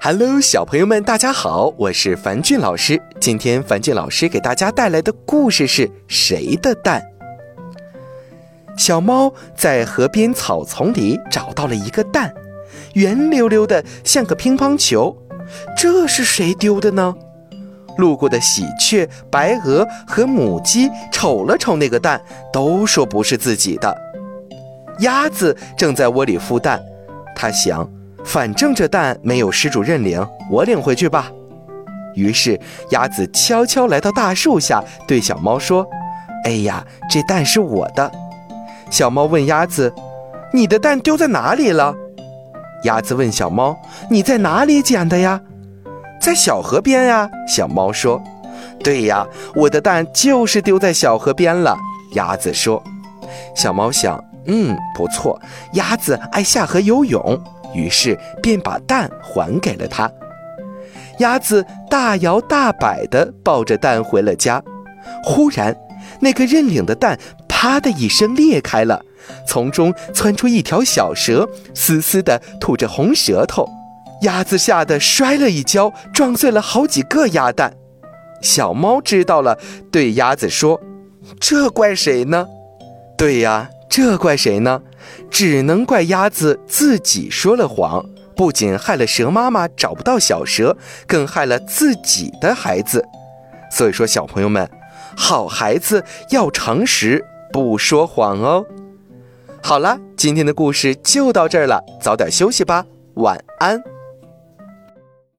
Hello，小朋友们，大家好，我是樊俊老师。今天樊俊老师给大家带来的故事是谁的蛋？小猫在河边草丛里找到了一个蛋，圆溜溜的，像个乒乓球。这是谁丢的呢？路过的喜鹊、白鹅和母鸡瞅了瞅那个蛋，都说不是自己的。鸭子正在窝里孵蛋，它想。反正这蛋没有失主认领，我领回去吧。于是鸭子悄悄来到大树下，对小猫说：“哎呀，这蛋是我的。”小猫问鸭子：“你的蛋丢在哪里了？”鸭子问小猫：“你在哪里捡的呀？”“在小河边呀。”小猫说。“对呀，我的蛋就是丢在小河边了。”鸭子说。小猫想：“嗯，不错，鸭子爱下河游泳。”于是便把蛋还给了他。鸭子大摇大摆地抱着蛋回了家。忽然，那个认领的蛋“啪”的一声裂开了，从中窜出一条小蛇，嘶嘶地吐着红舌头。鸭子吓得摔了一跤，撞碎了好几个鸭蛋。小猫知道了，对鸭子说：“这怪谁呢？”“对呀。”这怪谁呢？只能怪鸭子自己说了谎，不仅害了蛇妈妈找不到小蛇，更害了自己的孩子。所以说，小朋友们，好孩子要诚实，不说谎哦。好了，今天的故事就到这儿了，早点休息吧，晚安。